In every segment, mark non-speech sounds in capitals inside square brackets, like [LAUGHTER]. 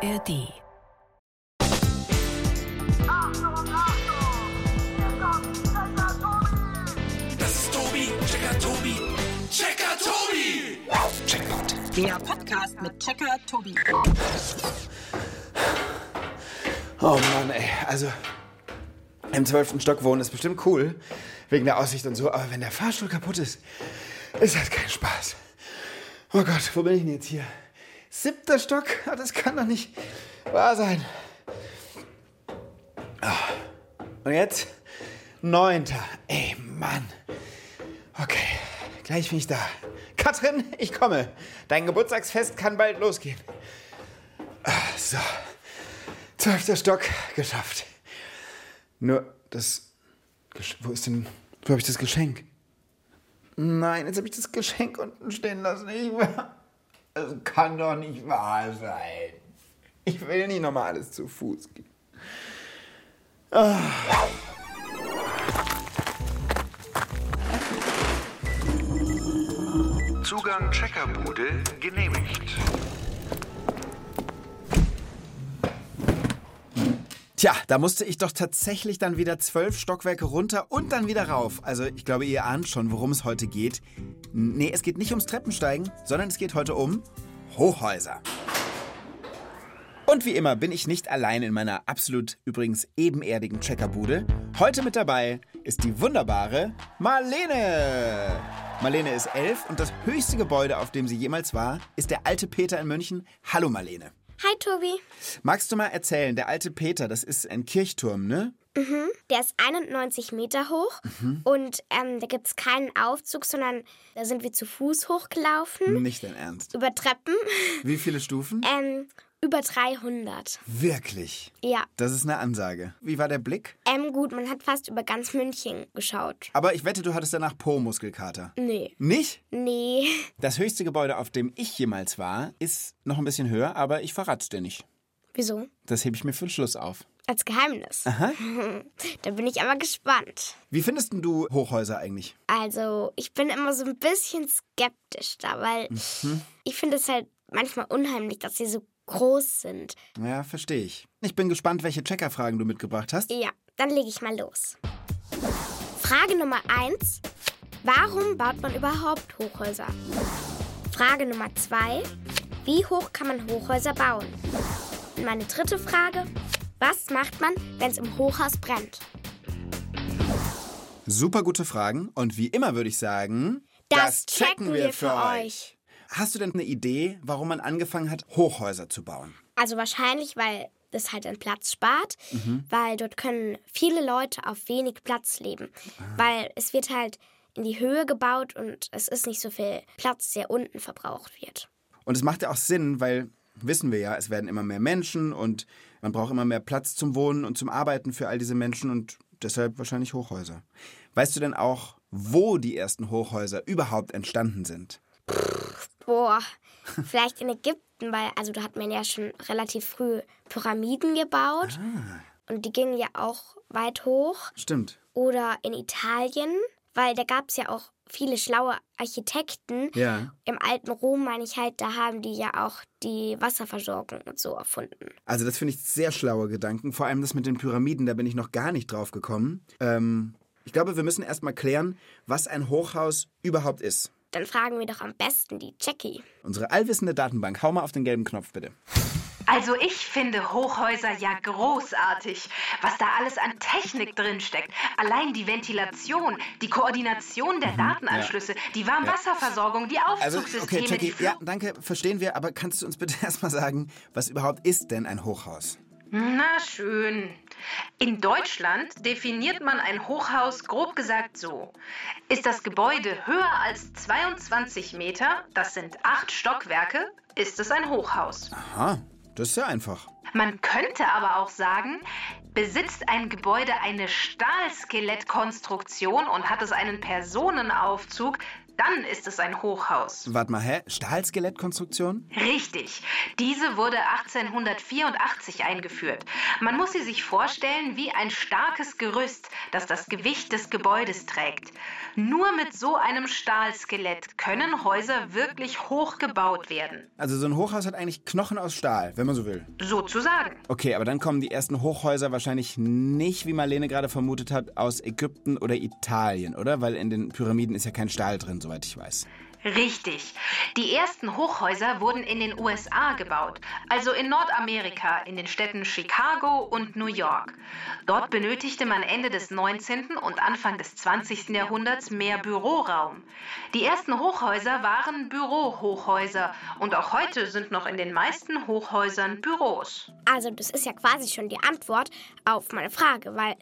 ARD. Das ist Tobi, Checker Tobi, Checker Tobi. Checkpoint. Der Podcast mit Checker Tobi. Oh Mann, ey. Also, im zwölften Stock wohnen ist bestimmt cool. Wegen der Aussicht und so. Aber wenn der Fahrstuhl kaputt ist, ist das kein Spaß. Oh Gott, wo bin ich denn jetzt hier? Siebter Stock? [LAUGHS] Das kann doch nicht wahr sein. Ah. Und jetzt? Neunter. Ey, Mann. Okay, gleich bin ich da. Katrin, ich komme. Dein Geburtstagsfest kann bald losgehen. Ah, So. Zwölfter Stock, geschafft. Nur das. Wo ist denn. Wo habe ich das Geschenk? Nein, jetzt habe ich das Geschenk unten stehen lassen. Ich, das kann doch nicht wahr sein. Ich will nicht nochmal alles zu Fuß gehen. Zugang Checkerbude genehmigt. Tja, da musste ich doch tatsächlich dann wieder zwölf Stockwerke runter und dann wieder rauf. Also ich glaube, ihr ahnt schon, worum es heute geht. Nee, es geht nicht ums Treppensteigen, sondern es geht heute um Hochhäuser. Und wie immer bin ich nicht allein in meiner absolut übrigens ebenerdigen Checkerbude. Heute mit dabei ist die wunderbare Marlene. Marlene ist elf und das höchste Gebäude, auf dem sie jemals war, ist der alte Peter in München. Hallo Marlene. Hi Tobi. Magst du mal erzählen, der alte Peter, das ist ein Kirchturm, ne? Der ist 91 Meter hoch und ähm, da gibt es keinen Aufzug, sondern da sind wir zu Fuß hochgelaufen. Nicht dein Ernst. Über Treppen. Wie viele Stufen? Ähm, über 300. Wirklich? Ja. Das ist eine Ansage. Wie war der Blick? Ähm, gut, man hat fast über ganz München geschaut. Aber ich wette, du hattest danach Po-Muskelkater. Nee. Nicht? Nee. Das höchste Gebäude, auf dem ich jemals war, ist noch ein bisschen höher, aber ich verrat's dir nicht. Wieso? Das hebe ich mir für den Schluss auf. Als Geheimnis. [LAUGHS] da bin ich aber gespannt. Wie findest du Hochhäuser eigentlich? Also, ich bin immer so ein bisschen skeptisch da, weil ich finde es halt manchmal unheimlich, dass sie so groß sind. Ja, verstehe ich. Ich bin gespannt, welche Checkerfragen du mitgebracht hast. Ja, dann lege ich mal los. Frage Nummer 1. Warum baut man überhaupt Hochhäuser? Frage Nummer 2. Wie hoch kann man Hochhäuser bauen? Und meine dritte Frage. Was macht man, wenn es im Hochhaus brennt? Super gute Fragen. Und wie immer würde ich sagen, Das checken wir für euch. Hast du denn eine Idee, warum man angefangen hat, Hochhäuser zu bauen? Also wahrscheinlich, weil das halt an Platz spart, weil dort können viele Leute auf wenig Platz leben. Weil es wird halt in die Höhe gebaut und es ist nicht so viel Platz, der unten verbraucht wird. Und es macht ja auch Sinn, weil wissen wir ja, es werden immer mehr Menschen und man braucht immer mehr Platz zum Wohnen und zum Arbeiten für all diese Menschen und deshalb wahrscheinlich Hochhäuser. Weißt du denn auch, wo die ersten Hochhäuser überhaupt entstanden sind? Boah, vielleicht in Ägypten, weil also da hat man ja schon relativ früh Pyramiden gebaut und die gingen ja auch weit hoch. Stimmt. Oder in Italien, weil da gab es ja auch viele schlaue Architekten. Ja. Im alten Rom meine ich halt, da haben die ja auch die Wasserversorgung und so erfunden. Also das finde ich sehr schlaue Gedanken. Vor allem das mit den Pyramiden, da bin ich noch gar nicht drauf gekommen. Ähm, ich glaube, wir müssen erst mal klären, was ein Hochhaus überhaupt ist. Dann fragen wir doch am besten die Jackie. Unsere allwissende Datenbank. Hau mal auf den gelben Knopf, bitte. Also ich finde Hochhäuser ja großartig, was da alles an Technik drinsteckt. Allein die Ventilation, die Koordination der Datenanschlüsse, die Warmwasserversorgung, die Mhm. Also, Aufzugssysteme, okay, die Jackie, ja, danke, verstehen wir, aber kannst du uns bitte [LAUGHS] erstmal sagen, was überhaupt ist denn ein Hochhaus? Na schön. In Deutschland definiert man ein Hochhaus grob gesagt so. Ist das Gebäude höher als 22 Meter, das sind acht Stockwerke, ist es ein Hochhaus. Aha, das ist ja einfach. Man könnte aber auch sagen, besitzt ein Gebäude eine Stahlskelettkonstruktion und hat es einen Personenaufzug, dann ist es ein Hochhaus. Warte mal, hä? Stahlskelettkonstruktion? Richtig. Diese wurde 1884 eingeführt. Man muss sie sich vorstellen wie ein starkes Gerüst, das das Gewicht des Gebäudes trägt. Nur mit so einem Stahlskelett können Häuser wirklich hoch gebaut werden. Also so ein Hochhaus hat eigentlich Knochen aus Stahl, wenn man so will. Sozusagen. Okay, aber dann kommen die ersten Hochhäuser wahrscheinlich nicht, wie Marlene gerade vermutet hat, aus Ägypten oder Italien, oder? Weil in den Pyramiden ist ja kein Stahl drin, soweit ich weiß. Richtig. Die ersten Hochhäuser wurden in den USA gebaut, also in Nordamerika, in den Städten Chicago und New York. Dort benötigte man Ende des 19. und Anfang des 20. Jahrhunderts mehr Büroraum. Die ersten Hochhäuser waren Bürohochhäuser und auch heute sind noch in den meisten Hochhäusern Büros. Also das ist ja quasi schon die Antwort auf meine Frage, weil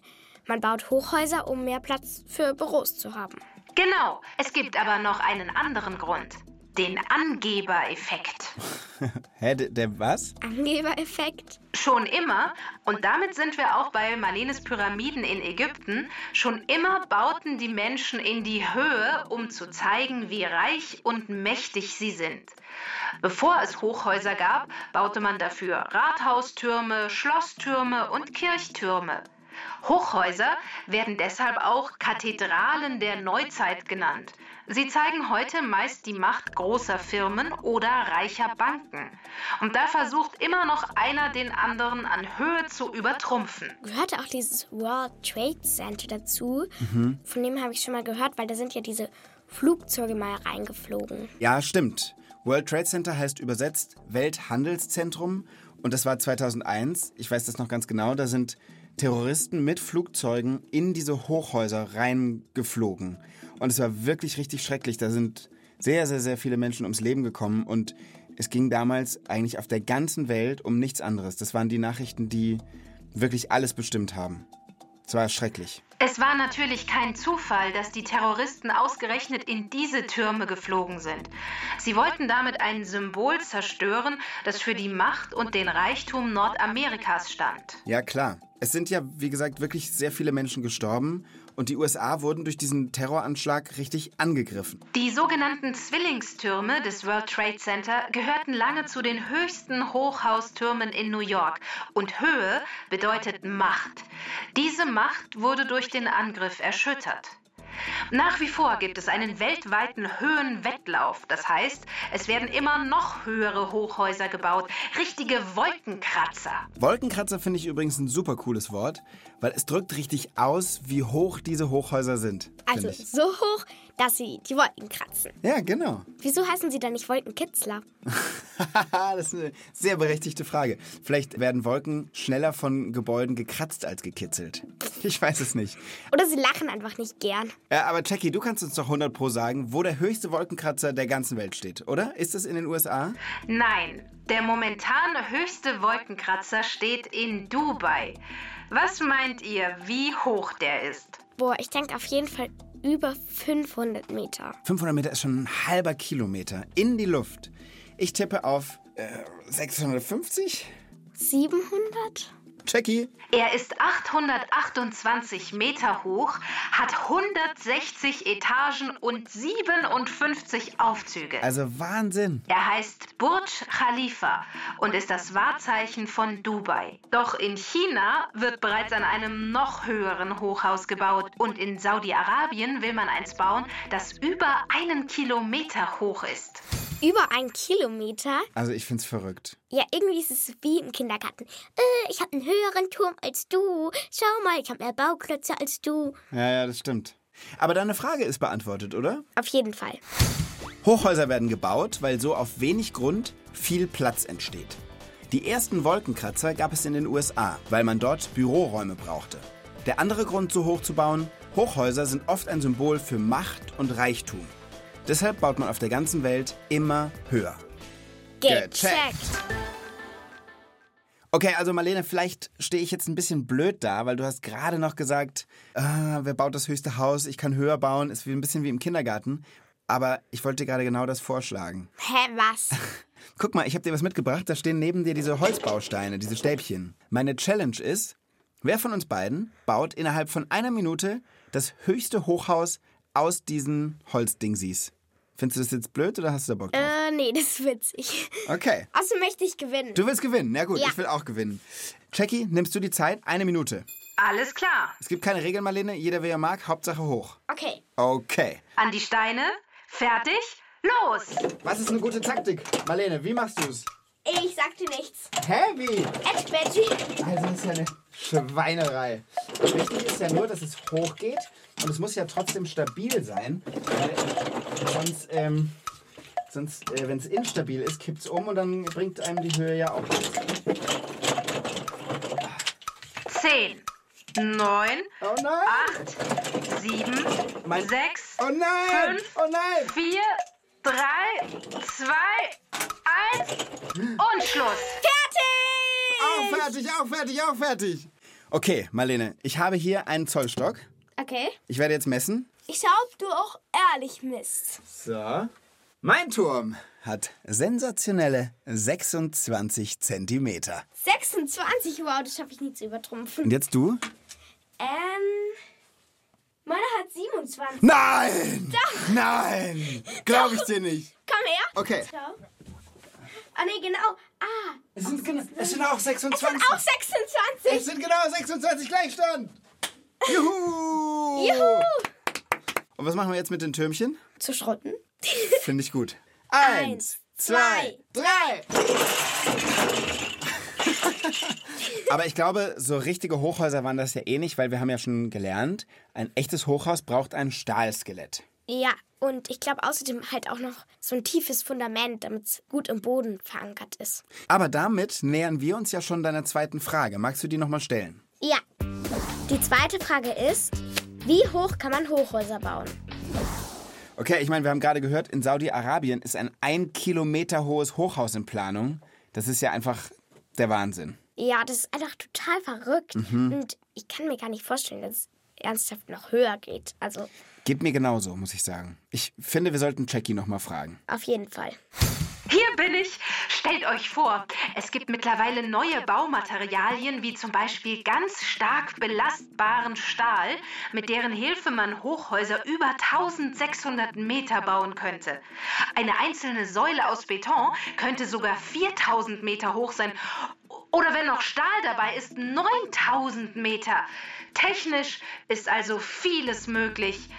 man baut Hochhäuser, um mehr Platz für Büros zu haben. Genau, es gibt aber noch einen anderen Grund. Den Angebereffekt. [LAUGHS] Hä, der, der was? Angebereffekt? Schon immer, und damit sind wir auch bei Malenes Pyramiden in Ägypten, schon immer bauten die Menschen in die Höhe, um zu zeigen, wie reich und mächtig sie sind. Bevor es Hochhäuser gab, baute man dafür Rathaustürme, Schlosstürme und Kirchtürme. Hochhäuser werden deshalb auch Kathedralen der Neuzeit genannt. Sie zeigen heute meist die Macht großer Firmen oder reicher Banken. Und da versucht immer noch einer den anderen an Höhe zu übertrumpfen. Gehört auch dieses World Trade Center dazu? Von dem habe ich schon mal gehört, weil da sind ja diese Flugzeuge mal reingeflogen. Ja, stimmt. World Trade Center heißt übersetzt Welthandelszentrum und das war 2001. Ich weiß das noch ganz genau. Da sind Terroristen mit Flugzeugen in diese Hochhäuser reingeflogen. Und es war wirklich richtig schrecklich. Da sind sehr, sehr, sehr viele Menschen ums Leben gekommen und es ging damals eigentlich auf der ganzen Welt um nichts anderes. Das waren die Nachrichten, die wirklich alles bestimmt haben. Es war schrecklich. Es war natürlich kein Zufall, dass die Terroristen ausgerechnet in diese Türme geflogen sind. Sie wollten damit ein Symbol zerstören, das für die Macht und den Reichtum Nordamerikas stand. Ja, klar. Es sind ja, wie gesagt, wirklich sehr viele Menschen gestorben und die USA wurden durch diesen Terroranschlag richtig angegriffen. Die sogenannten Zwillingstürme des World Trade Center gehörten lange zu den höchsten Hochhaustürmen in New York. Und Höhe bedeutet Macht. Diese Macht wurde durch den Angriff erschüttert. Nach wie vor gibt es einen weltweiten Höhenwettlauf. Das heißt, es werden immer noch höhere Hochhäuser gebaut. Richtige Wolkenkratzer. Wolkenkratzer finde ich übrigens ein super cooles Wort, weil es drückt richtig aus, wie hoch diese Hochhäuser sind. Also so hoch, dass sie die Wolken kratzen. Ja, genau. Wieso heißen sie dann nicht Wolkenkitzler? [LAUGHS] [LAUGHS] das ist eine sehr berechtigte Frage. Vielleicht werden Wolken schneller von Gebäuden gekratzt als gekitzelt. [LAUGHS] Ich weiß es nicht. Oder sie lachen einfach nicht gern. Ja, aber Jackie, du kannst uns doch 100 pro sagen, wo der höchste Wolkenkratzer der ganzen Welt steht, oder? Ist das in den USA? Nein, der momentan höchste Wolkenkratzer steht in Dubai. Was meint ihr, wie hoch der ist? Boah, ich denke auf jeden Fall über 500 Meter. 500 Meter ist schon ein halber Kilometer in die Luft. Ich tippe auf äh, 650? 700? Jackie? Er ist 828 Meter hoch, hat 160 Etagen und 57 Aufzüge. Also Wahnsinn. Er heißt Burj Khalifa und ist das Wahrzeichen von Dubai. Doch in China wird bereits an einem noch höheren Hochhaus gebaut und in Saudi-Arabien will man eins bauen, das über einen Kilometer hoch ist. Über ein Kilometer? Also ich find's verrückt. Ja, irgendwie ist es wie im Kindergarten. Äh, ich habe einen höheren Turm als du. Schau mal, ich habe mehr Bauklötze als du. Ja, ja, das stimmt. Aber deine Frage ist beantwortet, oder? Auf jeden Fall. Hochhäuser werden gebaut, weil so auf wenig Grund viel Platz entsteht. Die ersten Wolkenkratzer gab es in den USA, weil man dort Büroräume brauchte. Der andere Grund, so hoch zu bauen, Hochhäuser sind oft ein Symbol für Macht und Reichtum. Deshalb baut man auf der ganzen Welt immer höher. Gecheckt. Okay, also Marlene, vielleicht stehe ich jetzt ein bisschen blöd da, weil du hast gerade noch gesagt, ah, wer baut das höchste Haus, ich kann höher bauen, ist wie ein bisschen wie im Kindergarten. Aber ich wollte dir gerade genau das vorschlagen. Hä, was? [LAUGHS] Guck mal, ich habe dir was mitgebracht. Da stehen neben dir diese Holzbausteine, diese Stäbchen. Meine Challenge ist, wer von uns beiden baut innerhalb von einer Minute das höchste Hochhaus aus diesen Holzdingsies? Findest du das jetzt blöd oder hast du da Bock drauf? Äh, nee, das ist witzig. Okay. Außerdem möchte ich gewinnen. Du willst gewinnen. Na gut, Ja. ich will auch gewinnen. Jackie, nimmst du die Zeit? Eine Minute. Alles klar. Es gibt keine Regeln, Marlene. Jeder, wie er mag. Hauptsache hoch. Okay. Okay. An die Steine. Fertig. Los. Was ist eine gute Taktik? Marlene, wie machst du's? Ich sagte nichts. Hä, wie? Ed Veggie. Also das ist ja eine Schweinerei. Wichtig ist ja nur, dass es hochgeht und es muss ja trotzdem stabil sein, weil sonst, ähm, sonst äh, wenn es instabil ist, kippt es um und dann bringt einem die Höhe ja auch nichts. Zehn. Neun. Oh nein! Acht. Sieben. Mein- Sechs. Oh nein! Fünf. Oh nein! Vier. Drei. Zwei. Eins. Und Schluss. Auch fertig, auch fertig, auch fertig! Okay, Marlene, ich habe hier einen Zollstock. Okay. Ich werde jetzt messen. Ich schau, ob du auch ehrlich misst. So. Mein Turm hat sensationelle 26 Zentimeter. 26, wow, das schaffe ich nie zu übertrumpfen. Und jetzt du? Ähm. Meiner hat 27. Nein! Nein! Glaube ich dir nicht. Komm her. Okay. Schau. Ah, nee, genau. Ah, Es sind, genau, es sind auch es sind 26. auch 26. Es sind genau 26 Gleichstand. Juhu! Juhu. Und was machen wir jetzt mit den Türmchen? Zu schrotten. Finde ich gut. [LAUGHS] Eins, zwei, drei. Aber ich glaube, so richtige Hochhäuser waren das ja eh nicht, weil wir haben ja schon gelernt, ein echtes Hochhaus braucht ein Stahlskelett. Ja, und ich glaube außerdem halt auch noch so ein tiefes Fundament, damit es gut im Boden verankert ist. Aber damit nähern wir uns ja schon deiner zweiten Frage. Magst du die nochmal stellen? Ja. Die zweite Frage ist, wie hoch kann man Hochhäuser bauen? Okay, ich meine, wir haben gerade gehört, in Saudi-Arabien ist ein ein Kilometer hohes Hochhaus in Planung. Das ist ja einfach der Wahnsinn. Ja, das ist einfach total verrückt. Und ich kann mir gar nicht vorstellen, dass es ernsthaft noch höher geht. Also Geht mir genauso, muss ich sagen. Ich finde, wir sollten Jackie nochmal fragen. auf jeden Fall. Bin ich. Stellt euch vor, es gibt mittlerweile neue Baumaterialien, wie zum Beispiel ganz stark belastbaren Stahl, mit deren Hilfe man Hochhäuser über 1600 Meter bauen könnte. Eine einzelne Säule aus Beton könnte sogar 4000 Meter hoch sein. Oder wenn noch Stahl dabei ist, 9000 Meter. Technisch ist also vieles möglich.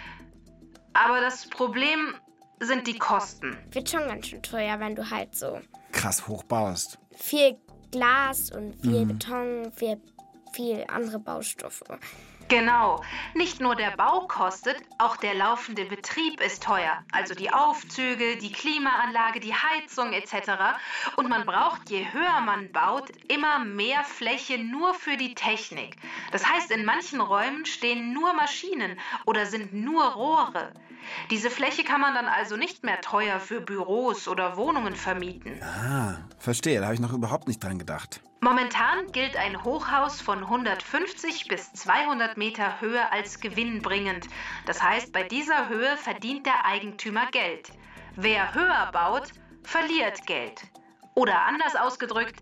Aber das Problem sind die Kosten. Wird schon ganz schön teuer, wenn du halt so Krass hochbaust. viel Glas und viel Beton, viel, viel andere Baustoffe. Genau. Nicht nur der Bau kostet, auch der laufende Betrieb ist teuer. Also die Aufzüge, die Klimaanlage, die Heizung etc. Und man braucht, je höher man baut, immer mehr Fläche nur für die Technik. Das heißt, in manchen Räumen stehen nur Maschinen oder sind nur Rohre. Diese Fläche kann man dann also nicht mehr teuer für Büros oder Wohnungen vermieten. Ah, verstehe. Da habe ich noch überhaupt nicht dran gedacht. Momentan gilt ein Hochhaus von 150 bis 200 Meter Höhe als gewinnbringend. Das heißt, bei dieser Höhe verdient der Eigentümer Geld. Wer höher baut, verliert Geld. Oder anders ausgedrückt,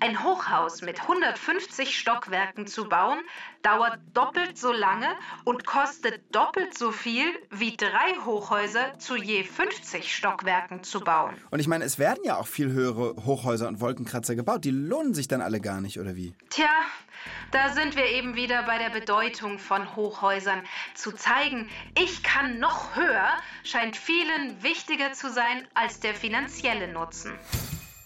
ein Hochhaus mit 150 Stockwerken zu bauen, dauert doppelt so lange und kostet doppelt so viel wie drei Hochhäuser zu je 50 Stockwerken zu bauen. Und ich meine, es werden ja auch viel höhere Hochhäuser und Wolkenkratzer gebaut. Die lohnen sich dann alle gar nicht, oder wie? Tja, da sind wir eben wieder bei der Bedeutung von Hochhäusern. Zu zeigen, ich kann noch höher, scheint vielen wichtiger zu sein als der finanzielle Nutzen.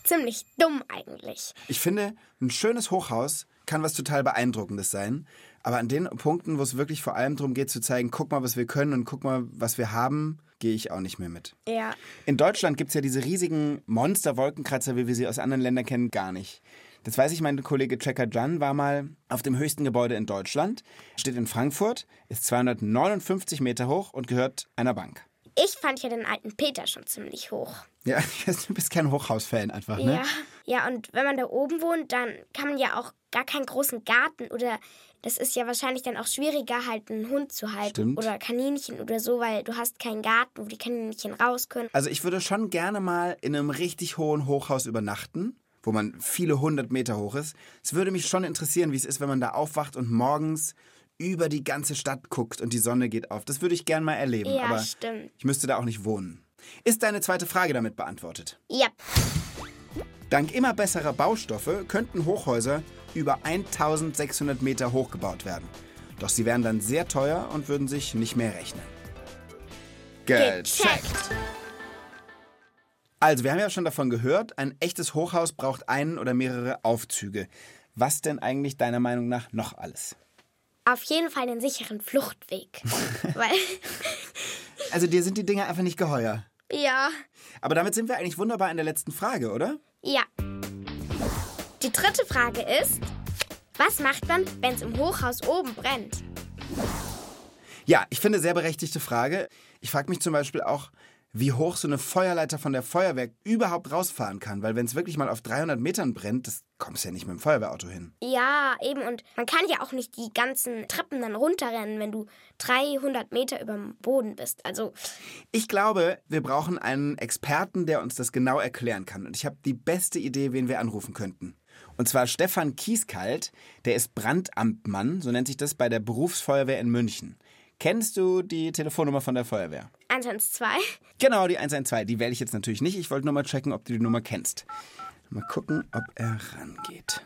Ziemlich dumm eigentlich. Ich finde, ein schönes Hochhaus kann was total Beeindruckendes sein. Aber an den Punkten, wo es wirklich vor allem darum geht zu zeigen, guck mal, was wir können und guck mal, was wir haben, gehe ich auch nicht mehr mit. Ja. In Deutschland gibt es ja diese riesigen Monster-Wolkenkratzer, wie wir sie aus anderen Ländern kennen, gar nicht. Das weiß ich, mein Kollege Checker Jan war mal auf dem höchsten Gebäude in Deutschland, steht in Frankfurt, ist 259 Meter hoch und gehört einer Bank. Ich fand ja den alten Peter schon ziemlich hoch. Ja, [LAUGHS] du bist kein Hochhaus-Fan einfach, ne? Ja. Ja, und wenn man da oben wohnt, dann kann man ja auch gar keinen großen Garten oder das ist ja wahrscheinlich dann auch schwieriger, halt einen Hund zu halten Stimmt. oder Kaninchen oder so, weil du hast keinen Garten, wo die Kaninchen raus können. Also ich würde schon gerne mal in einem richtig hohen Hochhaus übernachten, wo man viele hundert Meter hoch ist. Es würde mich schon interessieren, wie es ist, wenn man da aufwacht und morgens über die ganze Stadt guckt und die Sonne geht auf. Das würde ich gern mal erleben. Ja, aber stimmt. ich müsste da auch nicht wohnen. Ist deine zweite Frage damit beantwortet? Ja. Dank immer besserer Baustoffe könnten Hochhäuser über 1600 Meter hoch gebaut werden. Doch sie wären dann sehr teuer und würden sich nicht mehr rechnen. Gecheckt. Also, wir haben ja schon davon gehört, ein echtes Hochhaus braucht einen oder mehrere Aufzüge. Was denn eigentlich deiner Meinung nach noch alles? Auf jeden Fall den sicheren Fluchtweg. [LAUGHS] [LAUGHS] Also, dir sind die Dinger einfach nicht geheuer. ja, Aber damit sind wir eigentlich wunderbar in der letzten Frage, oder? ja. Die dritte Frage ist, was macht man, wenn es im Hochhaus oben brennt? Ja, ich finde sehr berechtigte Frage. Ich frage mich zum Beispiel auch, wie hoch so eine Feuerleiter von der Feuerwehr überhaupt rausfahren kann. Weil wenn es wirklich mal auf 300 Metern brennt, das kommst ja nicht mit dem Feuerwehrauto hin. Ja, eben. Und man kann ja auch nicht die ganzen Treppen dann runterrennen, wenn du 300 Meter über dem Boden bist. Also, Ich glaube, wir brauchen einen Experten, der uns das genau erklären kann. Und ich habe die beste Idee, wen wir anrufen könnten. Und zwar Stefan Kieskalt, der ist Brandamtmann, so nennt sich das bei der Berufsfeuerwehr in München. Kennst du die Telefonnummer von der Feuerwehr? 112. Genau, die 112. Die wähle ich jetzt natürlich nicht. Ich wollte nur mal checken, ob du die Nummer kennst. Mal gucken, ob er rangeht.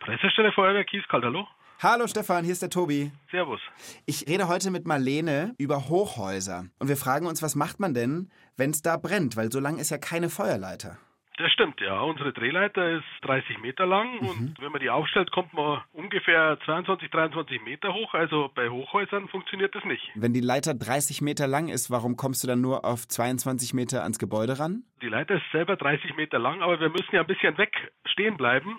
Pressestelle Feuerwehr Kieskalt, hallo? Hallo Stefan, hier ist der Tobi. Servus. Ich rede heute mit Marlene über Hochhäuser. Und wir fragen uns, was macht man denn, wenn es da brennt? Weil so lang ist ja keine Feuerleiter. Das stimmt, ja. Unsere Drehleiter ist 30 Meter lang und wenn man die aufstellt, kommt man ungefähr 22, 23 Meter hoch. Also bei Hochhäusern funktioniert das nicht. Wenn die Leiter 30 Meter lang ist, warum kommst du dann nur auf 22 Meter ans Gebäude ran? Die Leiter ist selber 30 Meter lang, aber wir müssen ja ein bisschen weg stehen bleiben,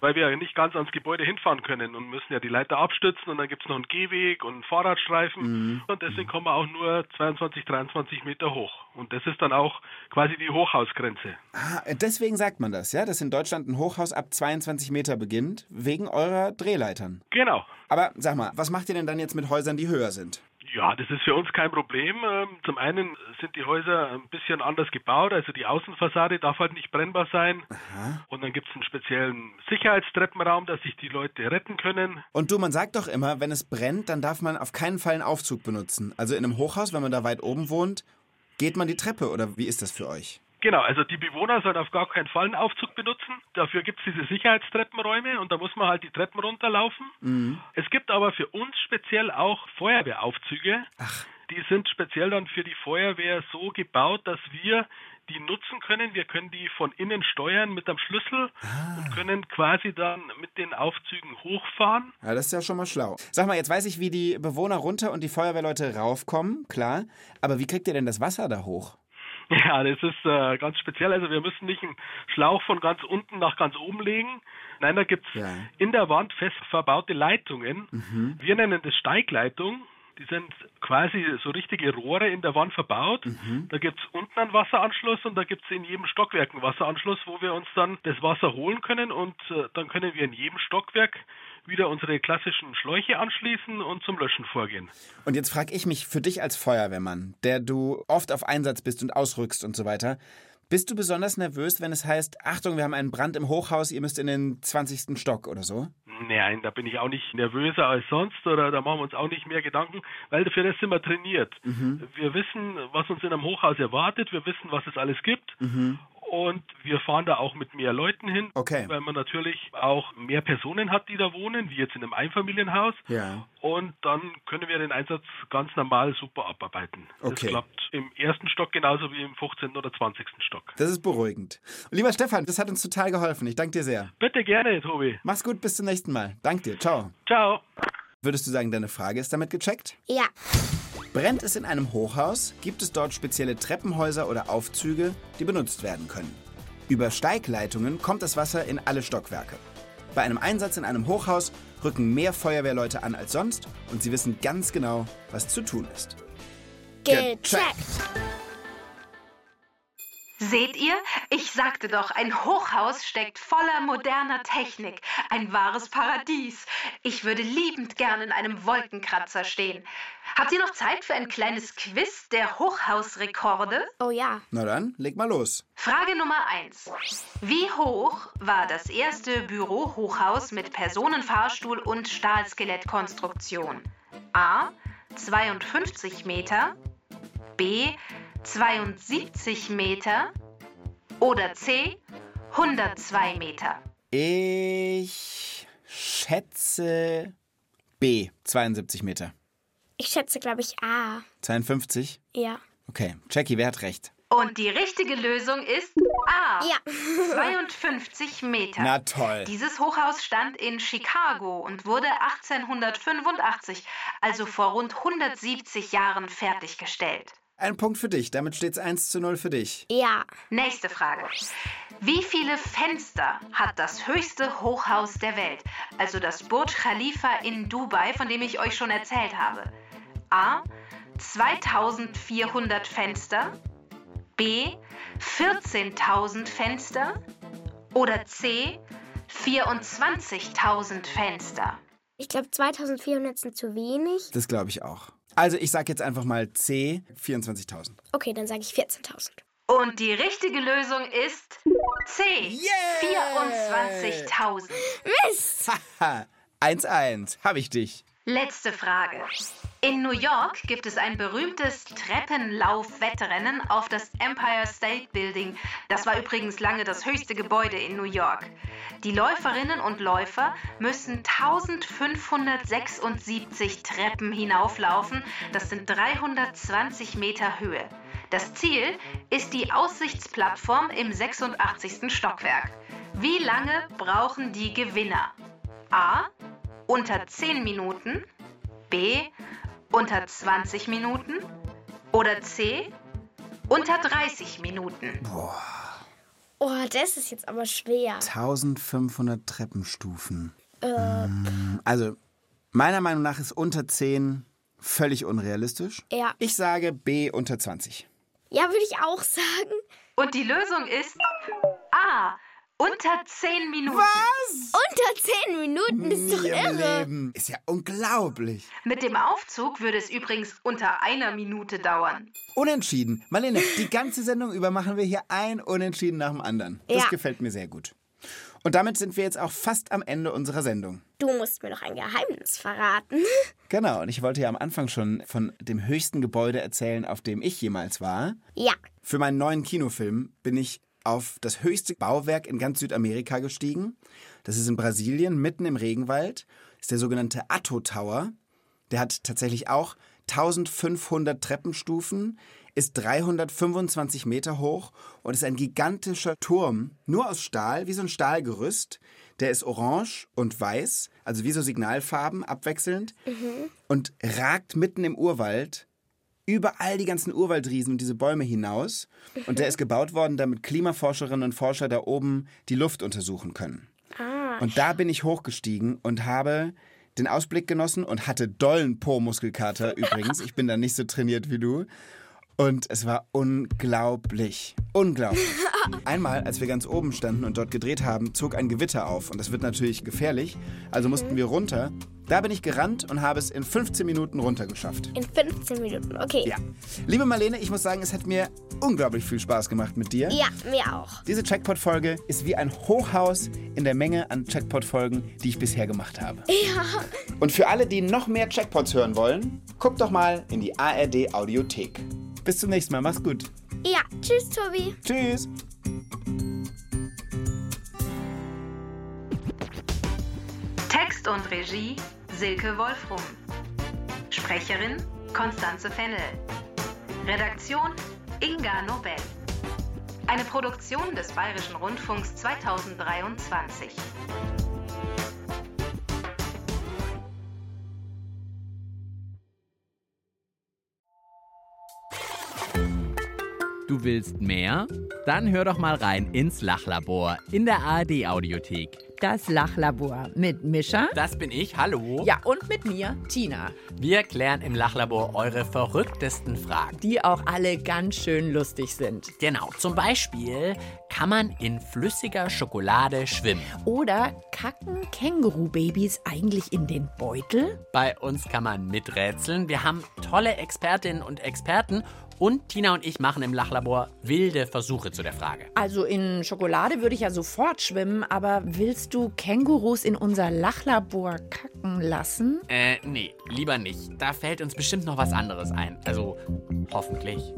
weil wir ja nicht ganz ans Gebäude hinfahren können und müssen ja die Leiter abstützen und dann gibt es noch einen Gehweg und einen Fahrradstreifen und deswegen kommen wir auch nur 22, 23 Meter hoch. Und das ist dann auch quasi die Hochhausgrenze. Ah, deswegen sagt man das, ja? Dass in Deutschland ein Hochhaus ab 22 Meter beginnt, wegen eurer Drehleitern. Genau. Aber sag mal, was macht ihr denn dann jetzt mit Häusern, die höher sind? Ja, das ist für uns kein Problem. Ähm, Zum einen sind die Häuser ein bisschen anders gebaut, also die Außenfassade darf halt nicht brennbar sein. Und dann gibt es einen speziellen Sicherheitstreppenraum, dass sich die Leute retten können. Und du, man sagt doch immer, wenn es brennt, dann darf man auf keinen Fall einen Aufzug benutzen. Also in einem Hochhaus, wenn man da weit oben wohnt, geht man die Treppe oder wie ist das für euch? Genau, also die Bewohner sollen auf gar keinen Fall einen Aufzug benutzen. Dafür gibt es diese Sicherheitstreppenräume und da muss man halt die Treppen runterlaufen. Es gibt aber für uns speziell auch Feuerwehraufzüge. Ach. Die sind speziell dann für die Feuerwehr so gebaut, dass wir die nutzen können. Wir können die von innen steuern mit einem Schlüssel und können quasi dann mit den Aufzügen hochfahren. Ja, das ist ja schon mal schlau. Sag mal, jetzt weiß ich, wie die Bewohner runter und die Feuerwehrleute raufkommen, klar. Aber wie kriegt ihr denn das Wasser da hoch? [LAUGHS] Ja, das ist äh, ganz speziell. Also wir müssen nicht einen Schlauch von ganz unten nach ganz oben legen. Nein, da gibt's Ja. in der Wand fest verbaute Leitungen. Wir nennen das Steigleitung. Die sind quasi so richtige Rohre in der Wand verbaut. Da gibt's unten einen Wasseranschluss und da gibt's in jedem Stockwerk einen Wasseranschluss, wo wir uns dann das Wasser holen können und äh, dann können wir in jedem Stockwerk wieder unsere klassischen Schläuche anschließen und zum Löschen vorgehen. Und jetzt frage ich mich für dich als Feuerwehrmann, der du oft auf Einsatz bist und ausrückst und so weiter, bist du besonders nervös, wenn es heißt, Achtung, wir haben einen Brand im Hochhaus, ihr müsst in den 20. Stock oder so? Nein, da bin ich auch nicht nervöser als sonst oder da machen wir uns auch nicht mehr Gedanken, weil für das sind wir trainiert. Wir wissen, was uns in einem Hochhaus erwartet, wir wissen, was es alles gibt. Und wir fahren da auch mit mehr Leuten hin, Okay. weil man natürlich auch mehr Personen hat, die da wohnen, wie jetzt in einem Einfamilienhaus. Ja. Und dann können wir den Einsatz ganz normal super abarbeiten. Okay. Das klappt im ersten Stock genauso wie im 15. oder 20. Stock. Das ist beruhigend. Und lieber Stefan, das hat uns total geholfen. Ich danke dir sehr. Bitte gerne, Tobi. Mach's gut, bis zum nächsten Mal. Dank dir. Ciao. Ciao. Würdest du sagen, deine Frage ist damit gecheckt? Ja. Brennt es in einem Hochhaus, gibt es dort spezielle Treppenhäuser oder Aufzüge, die benutzt werden können. Über Steigleitungen kommt das Wasser in alle Stockwerke. Bei einem Einsatz in einem Hochhaus rücken mehr Feuerwehrleute an als sonst und sie wissen ganz genau, was zu tun ist. Gecheckt. Seht ihr? Ich sagte doch, ein Hochhaus steckt voller moderner Technik. Ein wahres Paradies. Ich würde liebend gern in einem Wolkenkratzer stehen. Habt ihr noch Zeit für ein kleines Quiz der Hochhausrekorde? Oh ja. Na dann, leg mal los. Frage Nummer 1. Wie hoch war das erste Bürohochhaus mit Personenfahrstuhl und Stahlskelettkonstruktion? A. 52 Meter, B 72 Meter oder C 102 Meter? Ich schätze B, 72 Meter. Ich schätze, glaube ich, A. 52? Ja. Okay, Jackie, wer hat recht? Und die richtige Lösung ist A. Ja. [LAUGHS] 52 Meter. Na toll. Dieses Hochhaus stand in Chicago und wurde 1885, also vor rund 170 Jahren, fertiggestellt. Ein Punkt für dich. Damit steht es 1 zu 0 für dich. Ja. Nächste Frage. Wie viele Fenster hat das höchste Hochhaus der Welt, also das Burj Khalifa in Dubai, von dem ich euch schon erzählt habe? A. 2400 Fenster, B. 14.000 Fenster oder C. 24.000 Fenster? Ich glaube, 2400 sind zu wenig. Das glaube ich auch. Also ich sage jetzt einfach mal C, 24.000. Okay, dann sage ich 14.000. Und die richtige Lösung ist C. 24.000. Mist! Haha, 1-1. Habe ich dich. Letzte Frage. In New York gibt es ein berühmtes Treppenlauf-Wettrennen auf das Empire State Building. Das war übrigens lange das höchste Gebäude in New York. Die Läuferinnen und Läufer müssen 1576 Treppen hinauflaufen. Das sind 320 Meter Höhe. Das Ziel ist die Aussichtsplattform im 86. Stockwerk. Wie lange brauchen die Gewinner? A. Unter 10 Minuten. B. Unter 20 Minuten. Oder C. Unter 30 Minuten. Oh, das ist jetzt aber schwer. 1500 Treppenstufen. Mm, Also, meiner Meinung nach ist unter 10 völlig unrealistisch. Ja. Ich sage B unter 20. Ja, würde ich auch sagen. Und die Lösung ist A. Unter 10 Minuten. Unter 10 Minuten ist doch Nie im irre. Leben. Ist ja unglaublich. Mit dem Aufzug würde es übrigens unter einer Minute dauern. Unentschieden. Marlene, die ganze Sendung über machen wir hier ein Unentschieden nach dem anderen. Das Ja. gefällt mir sehr gut. Und damit sind wir jetzt auch fast am Ende unserer Sendung. Du musst mir noch ein Geheimnis verraten. [LAUGHS] Genau, und ich wollte ja am Anfang schon von dem höchsten Gebäude erzählen, auf dem ich jemals war. Ja. Für meinen neuen Kinofilm bin ich auf das höchste Bauwerk in ganz Südamerika gestiegen. Das ist in Brasilien, mitten im Regenwald. Das ist der sogenannte Atto Tower. Der hat tatsächlich auch 1500 Treppenstufen, ist 325 Meter hoch und ist ein gigantischer Turm, nur aus Stahl, wie so ein Stahlgerüst. Der ist orange und weiß, also wie so Signalfarben abwechselnd und ragt mitten im Urwald über all die ganzen Urwaldriesen und diese Bäume hinaus. Und der ist gebaut worden, damit Klimaforscherinnen und Forscher da oben die Luft untersuchen können. Und da bin ich hochgestiegen und habe den Ausblick genossen und hatte dollen Po-Muskelkater [LAUGHS] übrigens. Ich bin da nicht so trainiert wie du. Und es war unglaublich. Unglaublich. [LAUGHS] Einmal, als wir ganz oben standen und dort gedreht haben, zog ein Gewitter auf. Und das wird natürlich gefährlich. Also mussten wir runter. Da bin ich gerannt und habe es in 15 Minuten runtergeschafft. In 15 Minuten. Okay. Ja. Liebe Marlene, ich muss sagen, es hat mir unglaublich viel Spaß gemacht mit dir. Ja, mir auch. Diese Checkpot-Folge ist wie ein Hochhaus in der Menge an Checkpot-Folgen, die ich bisher gemacht habe. [LAUGHS] Ja. Und für alle, die noch mehr Checkpots hören wollen, guckt doch mal in die ARD Audiothek. Bis zum nächsten Mal, mach's gut. Ja. Tschüss, Tobi. Tschüss. Text und Regie Silke Wolfrum. Sprecherin Konstanze Fennel. Redaktion Inga Nobel. Eine Produktion des Bayerischen Rundfunks 2023. Du willst mehr? Dann hör doch mal rein ins Lachlabor in der ARD Audiothek. Das Lachlabor mit Mischa. Das bin ich, hallo. Ja, und mit mir, Tina. Wir klären im Lachlabor eure verrücktesten Fragen. Die auch alle ganz schön lustig sind. Genau, zum Beispiel, kann man in flüssiger Schokolade schwimmen? Oder kacken Kängurubabys eigentlich in den Beutel? Bei uns kann man miträtseln. Wir haben tolle Expertinnen und Experten Und Tina und ich machen im Lachlabor wilde Versuche zu der Frage. Also in Schokolade würde ich ja sofort schwimmen, aber willst du Kängurus in unser Lachlabor kacken lassen? Äh, nee, lieber nicht. Da fällt uns bestimmt noch was anderes ein. Also, hoffentlich.